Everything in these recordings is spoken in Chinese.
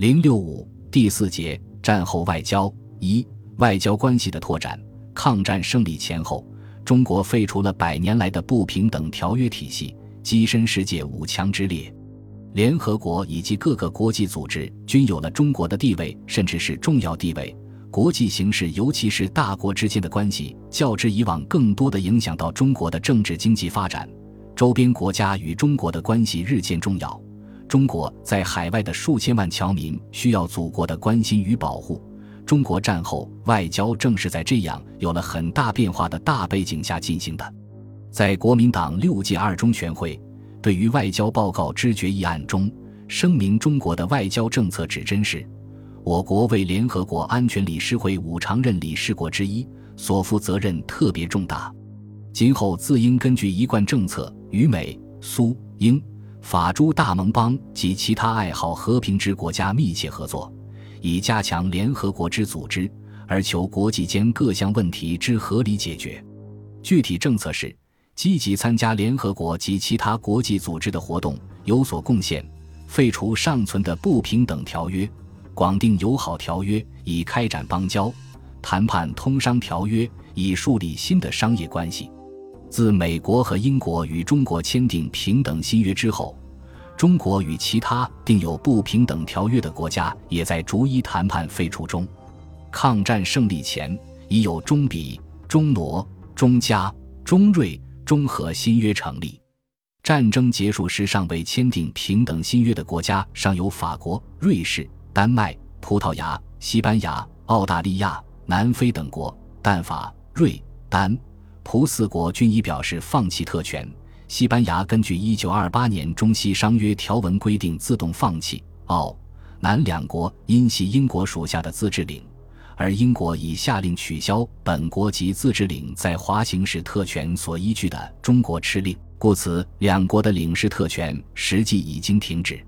零六五第四节战后外交一外交关系的拓展。抗战胜利前后，中国废除了百年来的不平等条约体系，跻身世界五强之列。联合国以及各个国际组织均有了中国的地位，甚至是重要地位。国际形势，尤其是大国之间的关系，较之以往更多的影响到中国的政治经济发展。周边国家与中国的关系日渐重要，中国在海外的数千万侨民需要祖国的关心与保护。中国战后外交正是在这样有了很大变化的大背景下进行的。在国民党六届二中全会。对于外交报告之决议案中，声明中国的外交政策指针是：我国为联合国安全理事会五常任理事国之一，所负责任特别重大。今后自应根据一贯政策，与美、苏、英、法诸大盟邦及其他爱好和平之国家密切合作，以加强联合国之组织，而求国际间各项问题之合理解决。具体政策是。积极参加联合国及其他国际组织的活动，有所贡献；废除尚存的不平等条约，广订友好条约，以开展邦交谈判；通商条约，以树立新的商业关系。自美国和英国与中国签订平等新约之后，中国与其他订有不平等条约的国家也在逐一谈判废除中。抗战胜利前，已有中比、中挪、中加、中瑞。中和新约成立，战争结束时尚未签订平等新约的国家尚有法国、瑞士、丹麦、葡萄牙、西班牙、澳大利亚、南非等国，但法、瑞、丹、葡四国均已表示放弃特权。西班牙根据1928年中西商约条文规定自动放弃。澳、南两国因系英国属下的自治领。而英国已下令取消本国及自治领在华行使特权所依据的中国敕令，故此两国的领事特权实际已经停止。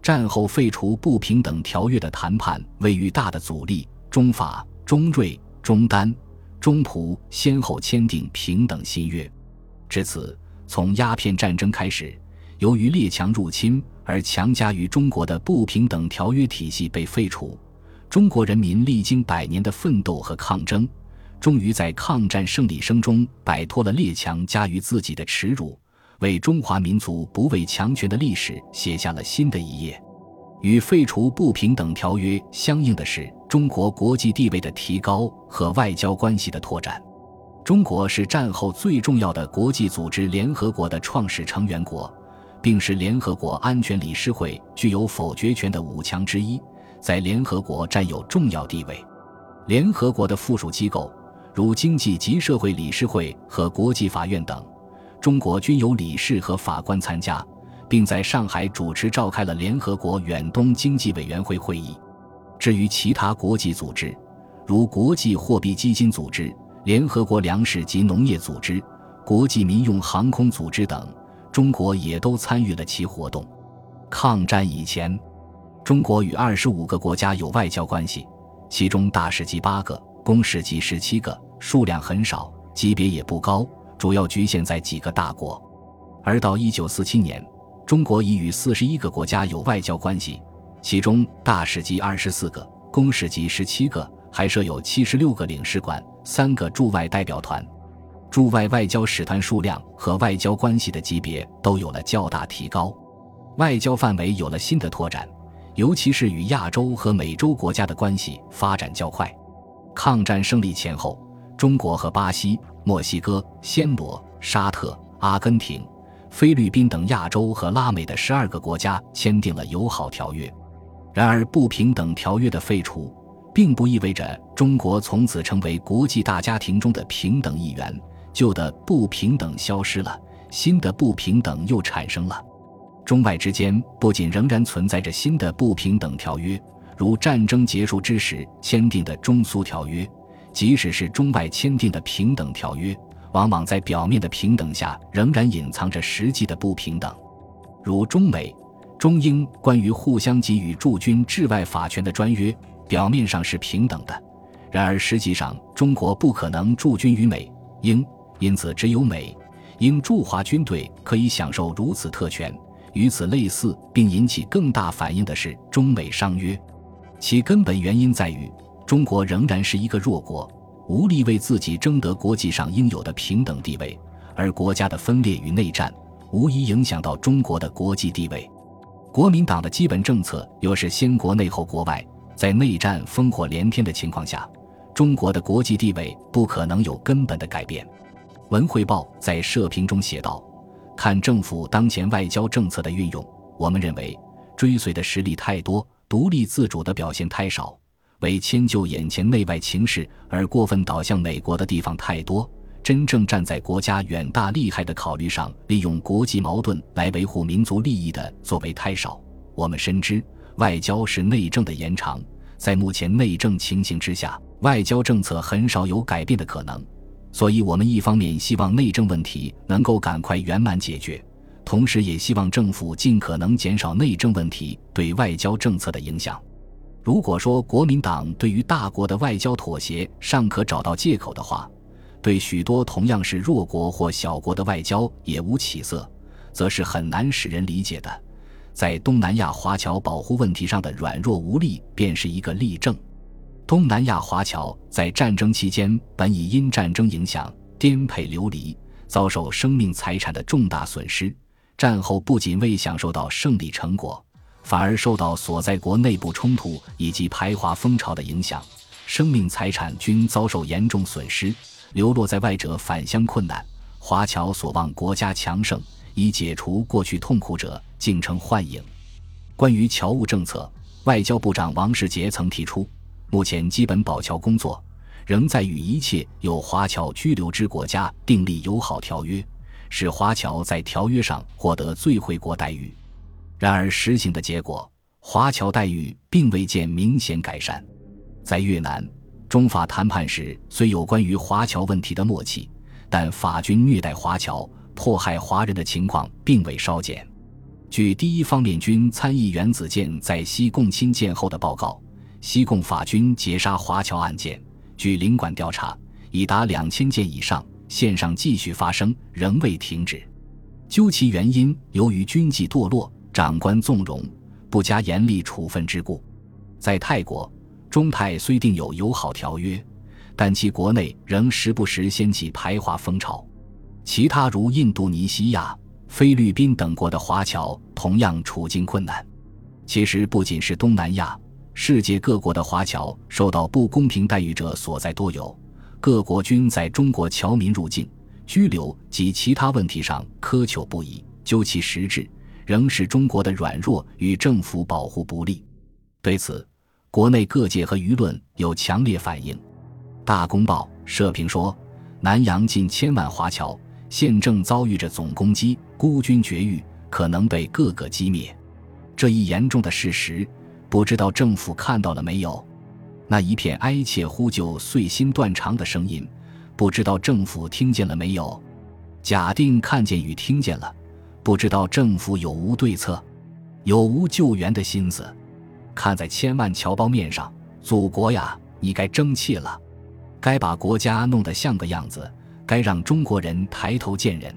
战后废除不平等条约的谈判未遇大的阻力，中法、中瑞、中丹、中葡先后签订平等新约。至此，从鸦片战争开始，由于列强入侵而强加于中国的不平等条约体系被废除。中国人民历经百年的奋斗和抗争，终于在抗战胜利声中摆脱了列强加于自己的耻辱，为中华民族不畏强权的历史写下了新的一页。与废除不平等条约相应的是中国国际地位的提高和外交关系的拓展。中国是战后最重要的国际组织联合国的创始成员国，并是联合国安全理事会具有否决权的五强之一。在联合国占有重要地位，联合国的附属机构如经济及社会理事会和国际法院等，中国均有理事和法官参加，并在上海主持召开了联合国远东经济委员会会议。至于其他国际组织，如国际货币基金组织、联合国粮食及农业组织、国际民用航空组织等，中国也都参与了其活动。抗战以前。中国与二十五个国家有外交关系，其中大使级八个，公使级十七个，数量很少，级别也不高，主要局限在几个大国。而到一九四七年，中国已与四十一个国家有外交关系，其中大使级二十四个，公使级十七个，还设有七十六个领事馆，三个驻外代表团，驻外外交使团数量和外交关系的级别都有了较大提高，外交范围有了新的拓展。尤其是与亚洲和美洲国家的关系发展较快。抗战胜利前后，中国和巴西、墨西哥、暹罗、沙特、阿根廷、菲律宾等亚洲和拉美的十二个国家签订了友好条约。然而，不平等条约的废除，并不意味着中国从此成为国际大家庭中的平等一员。旧的不平等消失了，新的不平等又产生了。中外之间不仅仍然存在着新的不平等条约，如战争结束之时签订的中苏条约；即使是中外签订的平等条约，往往在表面的平等下仍然隐藏着实际的不平等。如中美、中英关于互相给予驻军治外法权的专约，表面上是平等的，然而实际上中国不可能驻军于美、英，因此只有美、英驻华军队可以享受如此特权。与此类似并引起更大反应的是中美商约，其根本原因在于中国仍然是一个弱国，无力为自己争得国际上应有的平等地位，而国家的分裂与内战无疑影响到中国的国际地位。国民党的基本政策又是先国内后国外，在内战烽火连天的情况下，中国的国际地位不可能有根本的改变。文汇报在社评中写道。看政府当前外交政策的运用，我们认为追随的实力太多，独立自主的表现太少，为迁就眼前内外情势而过分倒向美国的地方太多，真正站在国家远大利害的考虑上，利用国际矛盾来维护民族利益的作为太少。我们深知，外交是内政的延长，在目前内政情形之下，外交政策很少有改变的可能。所以，我们一方面希望内政问题能够赶快圆满解决，同时也希望政府尽可能减少内政问题对外交政策的影响。如果说国民党对于大国的外交妥协尚可找到借口的话，对许多同样是弱国或小国的外交也无起色，则是很难使人理解的。在东南亚华侨保护问题上的软弱无力，便是一个例证。东南亚华侨在战争期间本已因战争影响颠沛流离，遭受生命财产的重大损失。战后不仅未享受到胜利成果，反而受到所在国内部冲突以及排华风潮的影响，生命财产均遭受严重损失。流落在外者返乡困难，华侨所望国家强盛，以解除过去痛苦者，竟成幻影。关于侨务政策，外交部长王世杰曾提出。目前基本保侨工作仍在与一切有华侨居留之国家订立友好条约，使华侨在条约上获得最惠国待遇。然而，实行的结果，华侨待遇并未见明显改善。在越南，中法谈判时虽有关于华侨问题的默契，但法军虐待华侨、迫害华人的情况并未稍减。据第一方面军参议员子健在西贡亲见后的报告。西贡法军劫杀华侨案件，据领馆调查，已达两千件以上，线上继续发生，仍未停止。究其原因，由于军纪堕落、长官纵容、不加严厉处分之故。在泰国，中泰虽订有友好条约，但其国内仍时不时掀起排华风潮。其他如印度尼西亚、菲律宾等国的华侨同样处境困难。其实，不仅是东南亚。世界各国的华侨受到不公平待遇者所在多有，各国均在中国侨民入境、居留及其他问题上苛求不已。究其实质，仍是中国的软弱与政府保护不力。对此，国内各界和舆论有强烈反应。大公报社评说：“南洋近千万华侨现正遭遇着总攻击，孤军绝域，可能被各个击灭。”这一严重的事实。不知道政府看到了没有？那一片哀切呼救、碎心断肠的声音，不知道政府听见了没有？假定看见与听见了，不知道政府有无对策，有无救援的心思？看在千万侨胞面上，祖国呀，你该争气了，该把国家弄得像个样子，该让中国人抬头见人。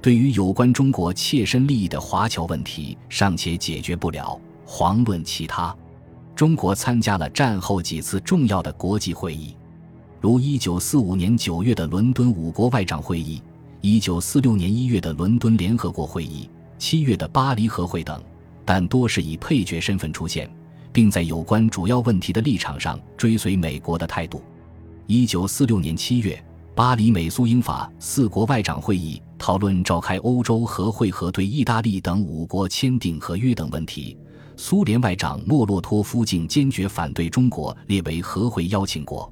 对于有关中国切身利益的华侨问题，尚且解决不了。遑论其他，中国参加了战后几次重要的国际会议，如1945年9月的伦敦五国外长会议，1946年1月的伦敦联合国会议，7月的巴黎和会等，但多是以配角身份出现，并在有关主要问题的立场上追随美国的态度。1946年7月，巴黎美苏英法四国外长会议讨论召开欧洲和会和对意大利等五国签订合约等问题。苏联外长莫洛托夫竟坚决反对中国列为和会邀请国。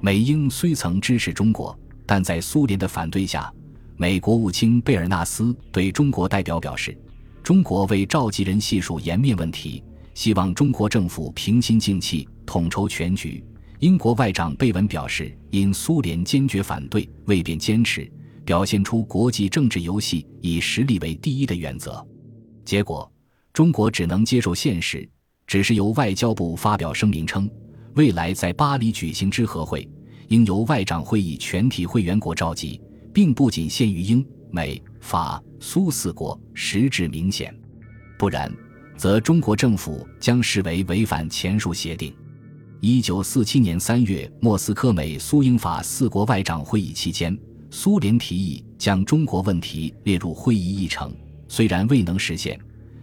美英虽曾支持中国，但在苏联的反对下，美国务卿贝尔纳斯对中国代表表示：“中国为召集人系数颜面问题，希望中国政府平心静气，统筹全局。”英国外长贝文表示：“因苏联坚决反对，未便坚持，表现出国际政治游戏以实力为第一的原则。”结果。中国只能接受现实，只是由外交部发表声明称，未来在巴黎举行之和会，应由外长会议全体会员国召集，并不仅限于英、美、法、苏四国，实质明显。不然，则中国政府将视为违反前述协定。一九四七年三月，莫斯科美苏英法四国外长会议期间，苏联提议将中国问题列入会议议程，虽然未能实现，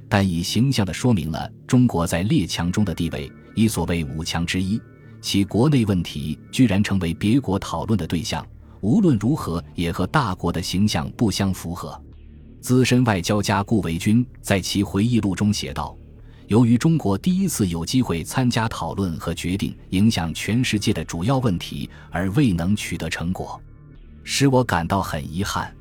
但已形象地说明了中国在列强中的地位。以所谓五强之一，其国内问题居然成为别国讨论的对象，无论如何也和大国的形象不相符合。资深外交家顾维钧在其回忆录中写道：“由于中国第一次有机会参加讨论和决定影响全世界的主要问题，而未能取得成果，使我感到很遗憾。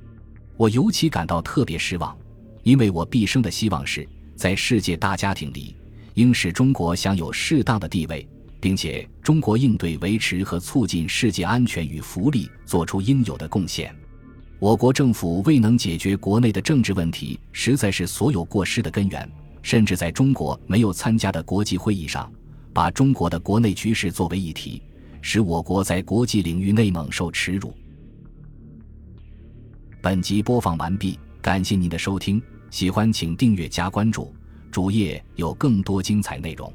我尤其感到特别失望，因为我毕生的希望是在世界大家庭里，应使中国享有适当的地位，并且中国应对维持和促进世界安全与福利做出应有的贡献。”我国政府未能解决国内的政治问题，实在是所有过失的根源。甚至在中国没有参加的国际会议上，把中国的国内局势作为议题，使我国在国际领域内蒙受耻辱。本集播放完毕，感谢您的收听，喜欢请订阅加关注，主页有更多精彩内容。